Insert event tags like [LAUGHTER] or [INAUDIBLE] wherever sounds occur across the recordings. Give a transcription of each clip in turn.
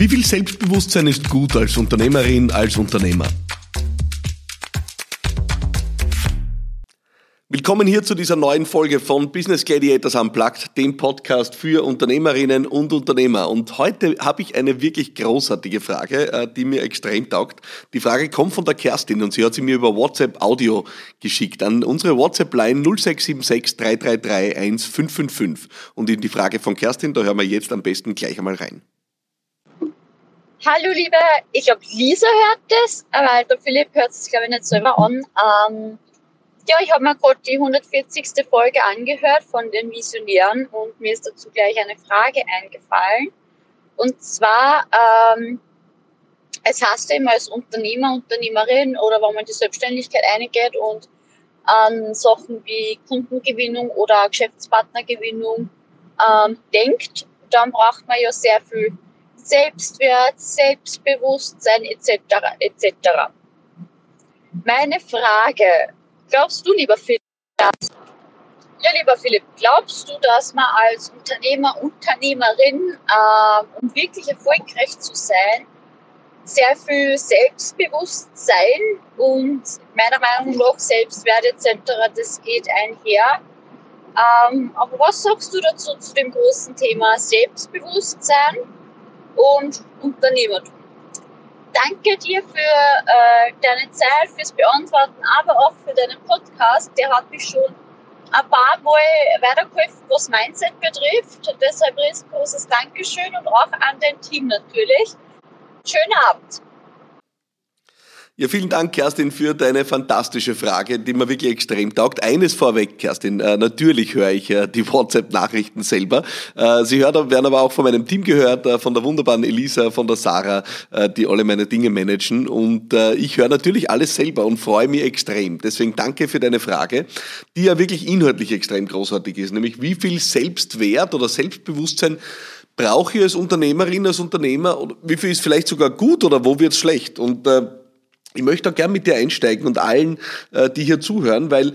Wie viel Selbstbewusstsein ist gut als Unternehmerin, als Unternehmer? Willkommen hier zu dieser neuen Folge von Business Gladiators Unplugged, dem Podcast für Unternehmerinnen und Unternehmer. Und heute habe ich eine wirklich großartige Frage, äh, die mir extrem taugt. Die Frage kommt von der Kerstin und sie hat sie mir über WhatsApp Audio geschickt an unsere WhatsApp-Line 0676 333 1555. Und in die Frage von Kerstin, da hören wir jetzt am besten gleich einmal rein. Hallo liebe, ich glaube Lisa hört das, aber der Philipp hört es glaube ich nicht selber an. Ähm, ja, ich habe mir gerade die 140. Folge angehört von den Visionären und mir ist dazu gleich eine Frage eingefallen. Und zwar, ähm, es heißt ja immer als Unternehmer, Unternehmerin oder wenn man die Selbstständigkeit eingeht und an Sachen wie Kundengewinnung oder Geschäftspartnergewinnung ähm, denkt, dann braucht man ja sehr viel Selbstwert, Selbstbewusstsein etc. etc. Meine Frage, glaubst du, lieber Philipp, dass, ja, lieber Philipp, glaubst du, dass man als Unternehmer, Unternehmerin, äh, um wirklich erfolgreich zu sein, sehr viel Selbstbewusstsein und meiner Meinung nach Selbstwert etc., das geht einher. Ähm, aber was sagst du dazu zu dem großen Thema Selbstbewusstsein? Und Unternehmertum. Danke dir für äh, deine Zeit, fürs Beantworten, aber auch für deinen Podcast. Der hat mich schon ein paar Mal weitergeholfen, was Mindset betrifft. Deshalb ein großes Dankeschön und auch an dein Team natürlich. Schönen Abend. Ja, vielen Dank, Kerstin, für deine fantastische Frage, die mir wirklich extrem taugt. Eines vorweg, Kerstin, äh, natürlich höre ich äh, die [LAUGHS] WhatsApp-Nachrichten selber. Äh, sie hört, werden aber auch von meinem Team gehört, von der wunderbaren Elisa, von der Sarah, die alle meine Dinge managen. Und ich höre natürlich alles selber und freue mich extrem. Deswegen danke für deine Frage, die ja wirklich inhaltlich extrem großartig ist, nämlich wie viel Selbstwert oder Selbstbewusstsein brauche ich als Unternehmerin, als Unternehmer, wie viel ist vielleicht sogar gut oder wo wird es schlecht? Und ich möchte auch gern mit dir einsteigen und allen, äh, die hier zuhören, weil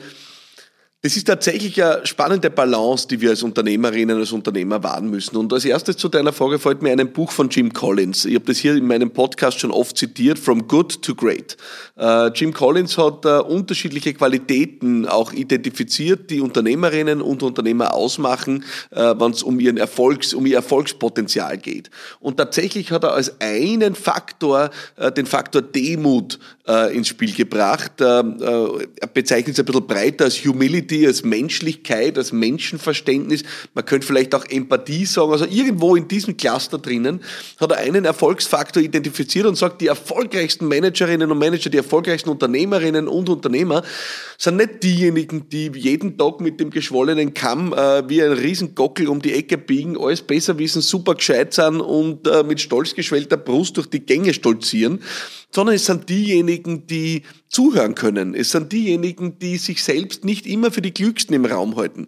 das ist tatsächlich eine spannende Balance, die wir als Unternehmerinnen, als Unternehmer wahren müssen. Und als erstes zu deiner Frage fällt mir ein Buch von Jim Collins. Ich habe das hier in meinem Podcast schon oft zitiert, From Good to Great. Äh, Jim Collins hat äh, unterschiedliche Qualitäten auch identifiziert, die Unternehmerinnen und Unternehmer ausmachen, äh, wenn es um ihren Erfolgs, um ihr Erfolgspotenzial geht. Und tatsächlich hat er als einen Faktor den Faktor Demut ins Spiel gebracht. Er bezeichnet es ein bisschen breiter als Humility als Menschlichkeit, als Menschenverständnis. Man könnte vielleicht auch Empathie sagen. Also irgendwo in diesem Cluster drinnen hat er einen Erfolgsfaktor identifiziert und sagt, die erfolgreichsten Managerinnen und Manager, die erfolgreichsten Unternehmerinnen und Unternehmer sind nicht diejenigen, die jeden Tag mit dem geschwollenen Kamm äh, wie ein Riesengockel um die Ecke biegen, alles besser wissen, super gescheit sind und äh, mit stolz geschwellter Brust durch die Gänge stolzieren, sondern es sind diejenigen, die zuhören können. Es sind diejenigen, die sich selbst nicht immer für die Klügsten im Raum halten.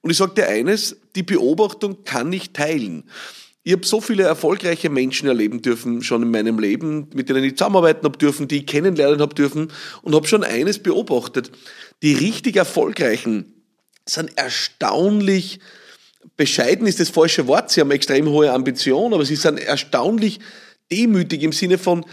Und ich sage dir eines, die Beobachtung kann ich teilen. Ich habe so viele erfolgreiche Menschen erleben dürfen, schon in meinem Leben, mit denen ich zusammenarbeiten habe dürfen, die ich kennenlernen habe dürfen und habe schon eines beobachtet. Die richtig Erfolgreichen sind erstaunlich, bescheiden ist das falsche Wort, sie haben extrem hohe Ambitionen, aber sie sind erstaunlich demütig im Sinne von,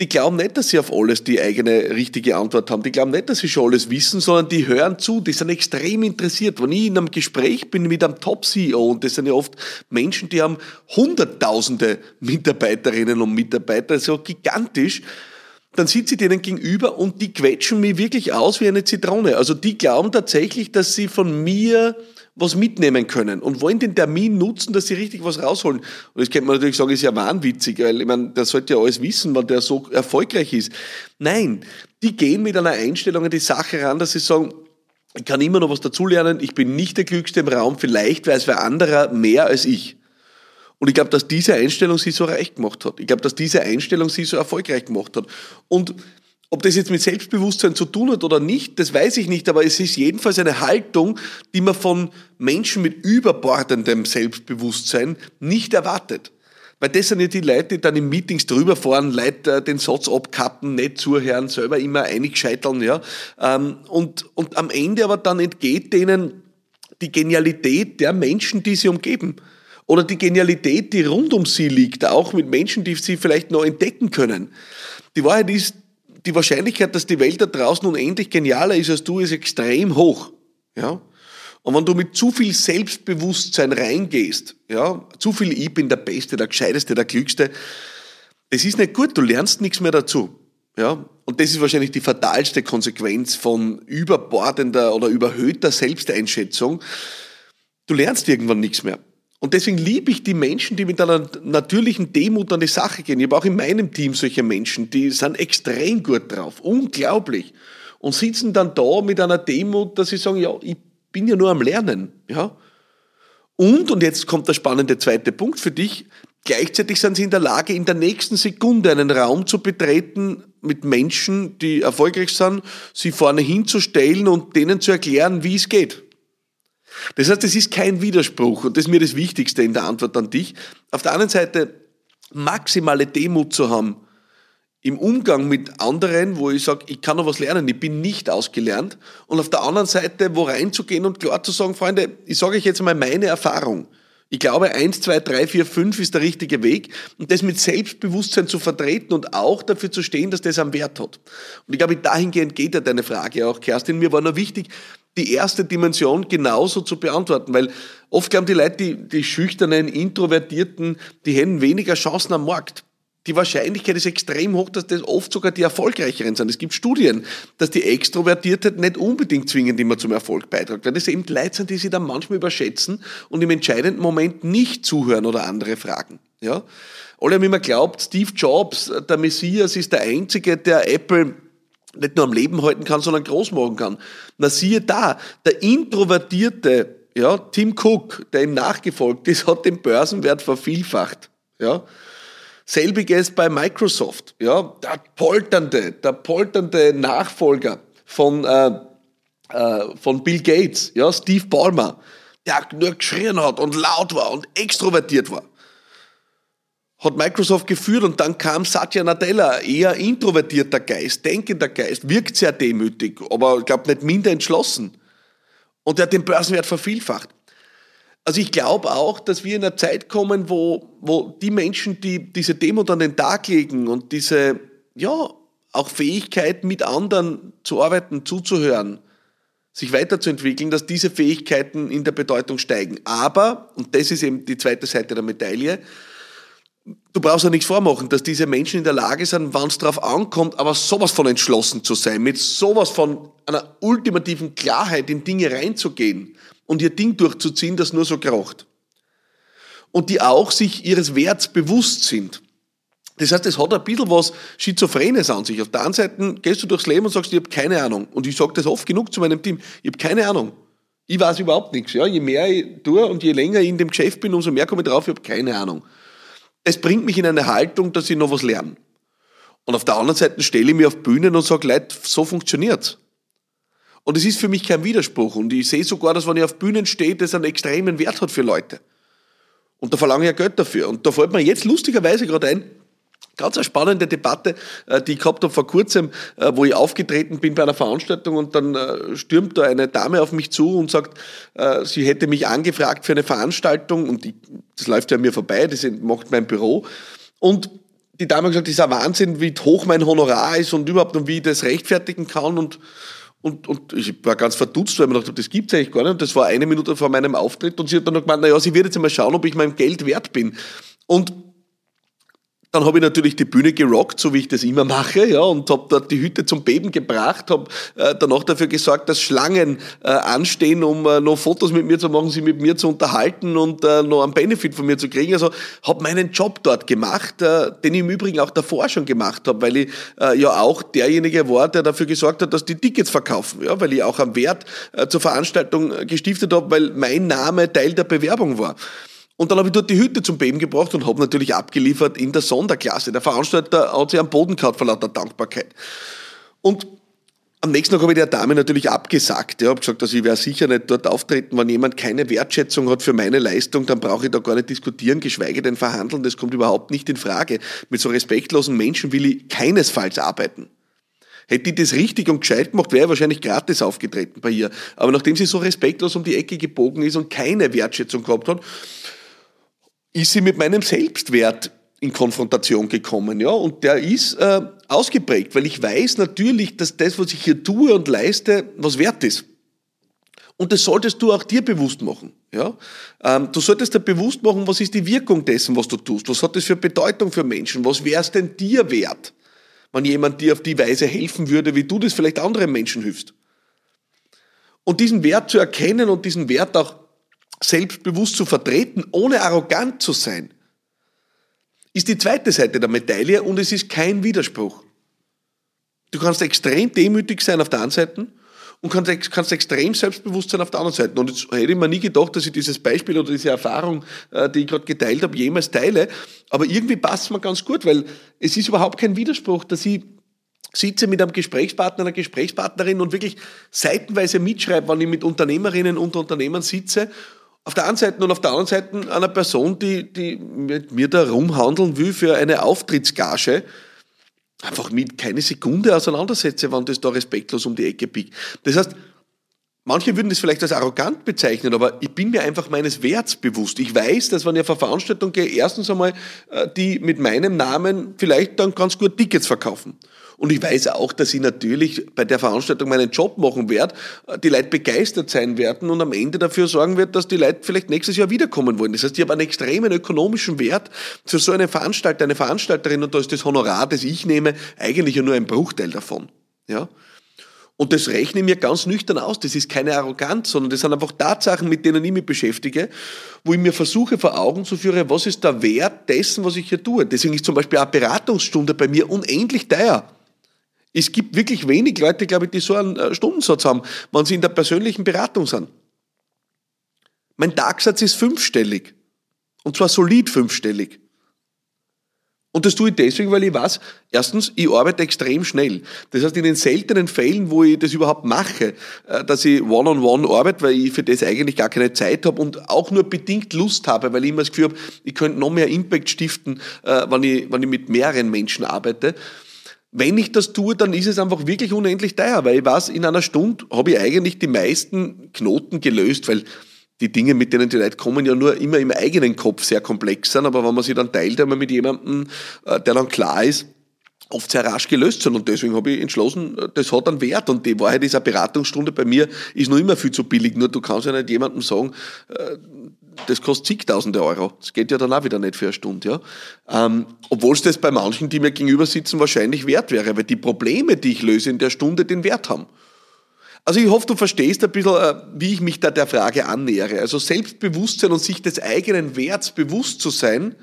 die glauben nicht, dass sie auf alles die eigene richtige Antwort haben. Die glauben nicht, dass sie schon alles wissen, sondern die hören zu, die sind extrem interessiert. Wenn ich in einem Gespräch bin mit einem Top-CEO, und das sind ja oft Menschen, die haben hunderttausende Mitarbeiterinnen und Mitarbeiter, so gigantisch, dann sitze ich denen gegenüber und die quetschen mich wirklich aus wie eine Zitrone. Also die glauben tatsächlich, dass sie von mir was mitnehmen können und wollen den Termin nutzen, dass sie richtig was rausholen. Und das könnte man natürlich sagen, ist ja wahnwitzig, weil ich meine, der sollte ja alles wissen, wenn der so erfolgreich ist. Nein, die gehen mit einer Einstellung an die Sache ran, dass sie sagen, ich kann immer noch was dazulernen, ich bin nicht der Klügste im Raum, vielleicht weiß wer anderer mehr als ich. Und ich glaube, dass diese Einstellung sie so reich gemacht hat. Ich glaube, dass diese Einstellung sie so erfolgreich gemacht hat. Und ob das jetzt mit Selbstbewusstsein zu tun hat oder nicht, das weiß ich nicht, aber es ist jedenfalls eine Haltung, die man von Menschen mit überbordendem Selbstbewusstsein nicht erwartet. Weil das sind ja die Leute, die dann in Meetings drüber fahren, Leute den Satz abkappen, nicht zuhören, selber immer einig scheitern, ja. Ähm, und, und am Ende aber dann entgeht denen die Genialität der Menschen, die sie umgeben. Oder die Genialität, die rund um sie liegt, auch mit Menschen, die sie vielleicht noch entdecken können. Die Wahrheit ist, die Wahrscheinlichkeit, dass die Welt da draußen unendlich genialer ist als du, ist extrem hoch. Ja? Und wenn du mit zu viel Selbstbewusstsein reingehst, ja, zu viel ich bin der Beste, der Gescheiteste, der Klügste, das ist nicht gut, du lernst nichts mehr dazu. Ja, und das ist wahrscheinlich die fatalste Konsequenz von überbordender oder überhöhter Selbsteinschätzung. Du lernst irgendwann nichts mehr. Und deswegen liebe ich die Menschen, die mit einer natürlichen Demut an die Sache gehen. Ich habe auch in meinem Team solche Menschen, die sind extrem gut drauf, unglaublich. Und sitzen dann da mit einer Demut, dass sie sagen, ja, ich bin ja nur am Lernen. Ja? Und, und jetzt kommt der spannende zweite Punkt für dich, gleichzeitig sind sie in der Lage, in der nächsten Sekunde einen Raum zu betreten mit Menschen, die erfolgreich sind, sie vorne hinzustellen und denen zu erklären, wie es geht. Das heißt, es ist kein Widerspruch und das ist mir das Wichtigste in der Antwort an dich. Auf der anderen Seite maximale Demut zu haben, im Umgang mit anderen, wo ich sage, ich kann noch was lernen, ich bin nicht ausgelernt. Und auf der anderen Seite, wo reinzugehen und klar zu sagen, Freunde, ich sage euch jetzt mal meine Erfahrung. Ich glaube, eins, zwei, drei, vier, fünf ist der richtige Weg. Und das mit Selbstbewusstsein zu vertreten und auch dafür zu stehen, dass das einen Wert hat. Und ich glaube, dahingehend geht ja deine Frage auch, Kerstin. Mir war nur wichtig, die erste Dimension genauso zu beantworten, weil oft glauben die Leute, die, die schüchternen, introvertierten, die hätten weniger Chancen am Markt die Wahrscheinlichkeit ist extrem hoch, dass das oft sogar die erfolgreicheren sind. Es gibt Studien, dass die Extrovertiertheit nicht unbedingt zwingend immer zum Erfolg beiträgt, weil das eben Leute sind, die sich dann manchmal überschätzen und im entscheidenden Moment nicht zuhören oder andere fragen. Ja? Alle haben immer glaubt, Steve Jobs, der Messias, ist der Einzige, der Apple nicht nur am Leben halten kann, sondern groß machen kann. Na siehe da, der introvertierte ja, Tim Cook, der ihm nachgefolgt ist, hat den Börsenwert vervielfacht. Ja? Selbiges bei Microsoft. Ja, der polternde, der polternde Nachfolger von, äh, äh, von Bill Gates, ja, Steve Ballmer, der nur geschrien hat und laut war und extrovertiert war. Hat Microsoft geführt und dann kam Satya Nadella, eher introvertierter Geist, denkender Geist, wirkt sehr demütig, aber ich glaube nicht minder entschlossen. Und der hat den Börsenwert vervielfacht. Also ich glaube auch, dass wir in einer Zeit kommen, wo, wo die Menschen, die diese Demo an den Tag legen und diese, ja, auch Fähigkeit, mit anderen zu arbeiten, zuzuhören, sich weiterzuentwickeln, dass diese Fähigkeiten in der Bedeutung steigen. Aber, und das ist eben die zweite Seite der Medaille, du brauchst ja nichts vormachen, dass diese Menschen in der Lage sind, wann es darauf ankommt, aber sowas von entschlossen zu sein, mit sowas von einer ultimativen Klarheit in Dinge reinzugehen und ihr Ding durchzuziehen, das nur so kracht. Und die auch sich ihres Werts bewusst sind. Das heißt, es hat ein bisschen was Schizophrenes an sich. Auf der einen Seite gehst du durchs Leben und sagst, ich habe keine Ahnung. Und ich sage das oft genug zu meinem Team, ich habe keine Ahnung. Ich weiß überhaupt nichts. Ja, je mehr ich tue und je länger ich in dem Geschäft bin, umso mehr komme ich drauf, ich habe keine Ahnung. Es bringt mich in eine Haltung, dass ich noch was lerne. Und auf der anderen Seite stelle ich mich auf Bühnen und sage, Leute, so funktioniert's. Und es ist für mich kein Widerspruch. Und ich sehe sogar, dass wenn ich auf Bühnen stehe, das einen extremen Wert hat für Leute. Und da verlange ich ja Geld dafür. Und da fällt mir jetzt lustigerweise gerade ein, ganz eine spannende Debatte, äh, die ich gehabt habe vor kurzem, äh, wo ich aufgetreten bin bei einer Veranstaltung und dann äh, stürmt da eine Dame auf mich zu und sagt, sie hätte mich angefragt für eine Veranstaltung und ich, das läuft ja mir vorbei, das macht mein Büro. Und die Dame hat gesagt, das ist ein Wahnsinn, wie hoch mein Honorar ist und überhaupt und wie ich das rechtfertigen kann und und, und ich war ganz verdutzt, weil ich mir gedacht habe, das gibt's eigentlich gar nicht. Und das war eine Minute vor meinem Auftritt und sie hat dann noch gemeint, naja, sie wird jetzt einmal schauen, ob ich meinem Geld wert bin. Und dann habe ich natürlich die Bühne gerockt, so wie ich das immer mache, ja, und habe dort die Hütte zum Beben gebracht, habe äh, danach dafür gesorgt, dass Schlangen äh, anstehen, um äh, noch Fotos mit mir zu machen, sie mit mir zu unterhalten und äh, noch einen Benefit von mir zu kriegen. Also habe meinen Job dort gemacht, äh, den ich im Übrigen auch davor schon gemacht habe, weil ich äh, ja auch derjenige war, der dafür gesorgt hat, dass die Tickets verkaufen, ja, weil ich auch einen Wert äh, zur Veranstaltung äh, gestiftet habe, weil mein Name Teil der Bewerbung war. Und dann habe ich dort die Hütte zum Beben gebracht und habe natürlich abgeliefert in der Sonderklasse. Der Veranstalter hat sich am Boden gehabt vor lauter Dankbarkeit. Und am nächsten Tag habe ich der Dame natürlich abgesagt. Ich habe gesagt, dass ich werde sicher nicht dort auftreten. Wenn jemand keine Wertschätzung hat für meine Leistung, dann brauche ich da gar nicht diskutieren, geschweige denn verhandeln. Das kommt überhaupt nicht in Frage. Mit so respektlosen Menschen will ich keinesfalls arbeiten. Hätte ich das richtig und gescheit gemacht, wäre ich wahrscheinlich gratis aufgetreten bei ihr. Aber nachdem sie so respektlos um die Ecke gebogen ist und keine Wertschätzung gehabt hat, ist sie mit meinem Selbstwert in Konfrontation gekommen, ja, und der ist äh, ausgeprägt, weil ich weiß natürlich, dass das, was ich hier tue und leiste, was wert ist. Und das solltest du auch dir bewusst machen. Ja? Ähm, du solltest dir bewusst machen, was ist die Wirkung dessen, was du tust. Was hat das für Bedeutung für Menschen? Was wäre es denn dir wert, wenn jemand dir auf die Weise helfen würde, wie du das vielleicht anderen Menschen hilfst? Und diesen Wert zu erkennen und diesen Wert auch selbstbewusst zu vertreten, ohne arrogant zu sein, ist die zweite Seite der Medaille und es ist kein Widerspruch. Du kannst extrem demütig sein auf der einen Seite und kannst, kannst extrem selbstbewusst sein auf der anderen Seite. Und jetzt hätte ich mir nie gedacht, dass ich dieses Beispiel oder diese Erfahrung, äh, die ich gerade geteilt habe, jemals teile. Aber irgendwie passt es mir ganz gut, weil es ist überhaupt kein Widerspruch, dass ich sitze mit einem Gesprächspartner, einer Gesprächspartnerin und wirklich seitenweise mitschreibe, wenn ich mit Unternehmerinnen und Unternehmern sitze auf der einen Seite und auf der anderen Seite einer Person, die, die mit mir da rumhandeln will für eine Auftrittsgage, einfach mit keine Sekunde auseinandersetze, wenn das da respektlos um die Ecke biegt. Das heißt, manche würden das vielleicht als arrogant bezeichnen, aber ich bin mir einfach meines Werts bewusst. Ich weiß, dass wenn ich auf eine Veranstaltung gehe, erstens einmal äh, die mit meinem Namen vielleicht dann ganz gut Tickets verkaufen. Und ich weiß auch, dass ich natürlich bei der Veranstaltung meinen Job machen werde, äh, die Leute begeistert sein werden und am Ende dafür sorgen wird, dass die Leute vielleicht nächstes Jahr wiederkommen wollen. Das heißt, ich habe einen extremen ökonomischen Wert für so einen Veranstalter, eine Veranstalterin und da ist das Honorar, das ich nehme, eigentlich nur ein Bruchteil davon. Ja? Und das rechne ich mir ganz nüchtern aus. Das ist keine Arroganz, sondern das sind einfach Tatsachen, mit denen ich mich beschäftige, wo ich mir versuche vor Augen zu führen, was ist der Wert dessen, was ich hier tue. Deswegen ist zum Beispiel eine Beratungsstunde bei mir unendlich teuer. Es gibt wirklich wenig Leute, glaube ich, die so einen äh, Stundensatz haben, wenn sie in der persönlichen Beratung sind. Mein Tagsatz ist fünfstellig. Und zwar solid fünfstellig. Und das tue ich deswegen, weil ich weiß, erstens, ich arbeite extrem schnell. Das heißt, in den seltenen Fällen, wo ich das überhaupt mache, äh, dass ich one-on-one -on -one arbeite, weil ich für das eigentlich gar keine Zeit habe und auch nur bedingt Lust habe, weil ich immer das Gefühl habe, ich könnte noch mehr Impact stiften, äh, wenn ich, wenn ich mit mehreren Menschen arbeite, wenn ich das tue, dann ist es einfach wirklich unendlich teuer, weil ich weiß, in einer Stunde habe ich eigentlich die meisten Knoten gelöst, weil die Dinge, mit denen die Leute kommen, ja nur immer im eigenen Kopf sehr komplex sind, aber wenn man sie dann teilt, einmal mit jemandem, äh, der dann klar ist, oft sehr rasch gelöst sind. Und deswegen habe ich entschlossen, äh, das hat einen Wert. Und die Wahrheit dieser Beratungsstunde bei mir ist noch immer viel zu billig. Nur du kannst ja nicht jemandem sagen, äh, das kostet zigtausende Euro. Das geht ja dann auch wieder nicht für eine Stunde. Ja? Ähm, Obwohl es das bei manchen, die mir gegenüber sitzen, wahrscheinlich wert wäre, weil die Probleme, die ich löse in der Stunde, den Wert haben. Also ich hoffe, du verstehst ein bisschen, äh, wie ich mich da der Frage annähere. Also Selbstbewusstsein und sich des eigenen Werts bewusst zu sein,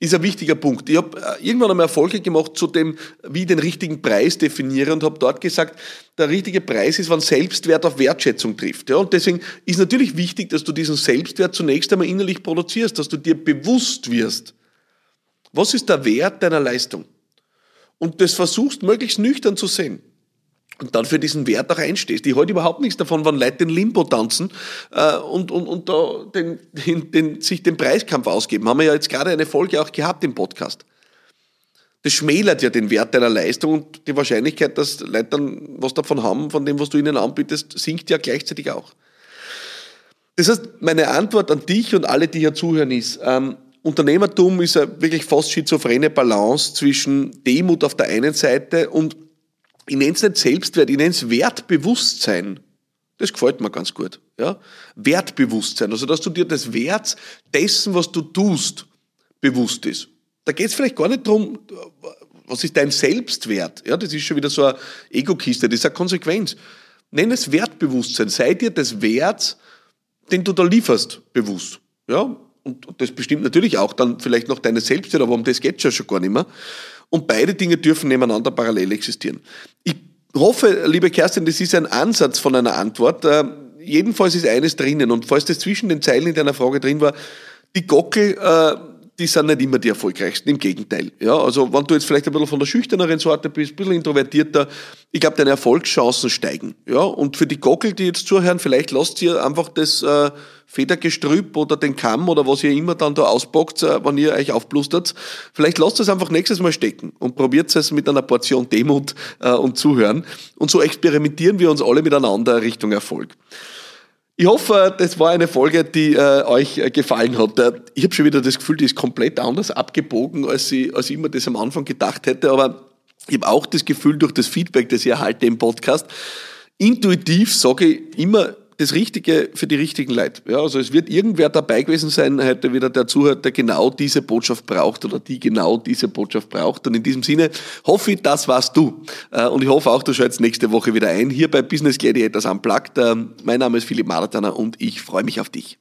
ist ein wichtiger Punkt. Ich habe äh, irgendwann einmal Erfolge gemacht zu dem, wie ich den richtigen Preis definiere und habe dort gesagt, der richtige Preis ist, wenn Selbstwert auf Wertschätzung trifft. Und deswegen ist natürlich wichtig, dass du diesen Selbstwert zunächst einmal innerlich produzierst, dass du dir bewusst wirst, was ist der Wert deiner Leistung? Und das versuchst möglichst nüchtern zu sehen und dann für diesen Wert auch einstehst. Ich halte überhaupt nichts davon, wenn Leute den Limbo tanzen äh, und, und, und da den, den, den, sich den Preiskampf ausgeben. Haben wir ja jetzt gerade eine Folge auch gehabt im Podcast. Das schmälert ja den Wert deiner Leistung und die Wahrscheinlichkeit, dass Leute dann was davon haben, von dem, was du ihnen anbietest, sinkt ja gleichzeitig auch. Das heißt, meine Antwort an dich und alle, die hier zuhören, ist, ähm, Unternehmertum ist eine wirklich fast schizophrene Balance zwischen Demut auf der einen Seite und ich nenne es nicht Selbstwert, ich nenne es Wertbewusstsein. Das gefällt mir ganz gut. Ja? Wertbewusstsein, also dass du dir des Werts dessen, was du tust, bewusst ist. Da geht es vielleicht gar nicht darum, was ist dein Selbstwert. Ja, das ist schon wieder so eine Ego-Kiste, das ist eine Konsequenz. Nenn es Wertbewusstsein. Sei dir des Werts, den du da lieferst, bewusst. Ja, und das bestimmt natürlich auch dann vielleicht noch deine Selbstwert, aber um das geht es ja schon gar nicht mehr. Und beide Dinge dürfen nebeneinander parallel existieren. Ich hoffe, liebe Kerstin, das ist ein Ansatz von einer Antwort. Äh, jedenfalls ist eines drinnen. Und falls das zwischen den Zeilen in deiner Frage drin war, die Gockel, äh, die sind nicht immer die erfolgreichsten, im Gegenteil. Ja, also wenn du jetzt vielleicht ein bisschen von der schüchterneren Sorte bist, ein bisschen introvertierter, ich glaube, deine Erfolgschancen steigen. Ja, und für die Gockel, die jetzt zuhören, vielleicht lasst ihr einfach das äh, Federgestrüpp oder den Kamm oder was ihr immer dann da auspackt, äh, wenn ihr euch aufblustert, vielleicht lasst es einfach nächstes Mal stecken und probiert es mit einer Portion Demut äh, und Zuhören. Und so experimentieren wir uns alle miteinander Richtung Erfolg. Ich hoffe, das war eine Folge, die äh, euch äh, gefallen hat. Äh, ich habe schon wieder das Gefühl, die ist komplett anders abgebogen, als ich, als ich mir das am Anfang gedacht hätte. Aber ich habe auch das Gefühl, durch das Feedback, das ich erhalte im Podcast, intuitiv sage ich immer, das Richtige für die richtigen Leute. Ja, also es wird irgendwer dabei gewesen sein, heute wieder der zuhört, der genau diese Botschaft braucht oder die genau diese Botschaft braucht. Und in diesem Sinne hoffe ich, das warst du. Äh, und ich hoffe auch, du schaltest nächste Woche wieder ein, hier bei Business Gladiators Unplugged. Ähm, mein Name ist Philipp Maratana und ich freue mich auf dich.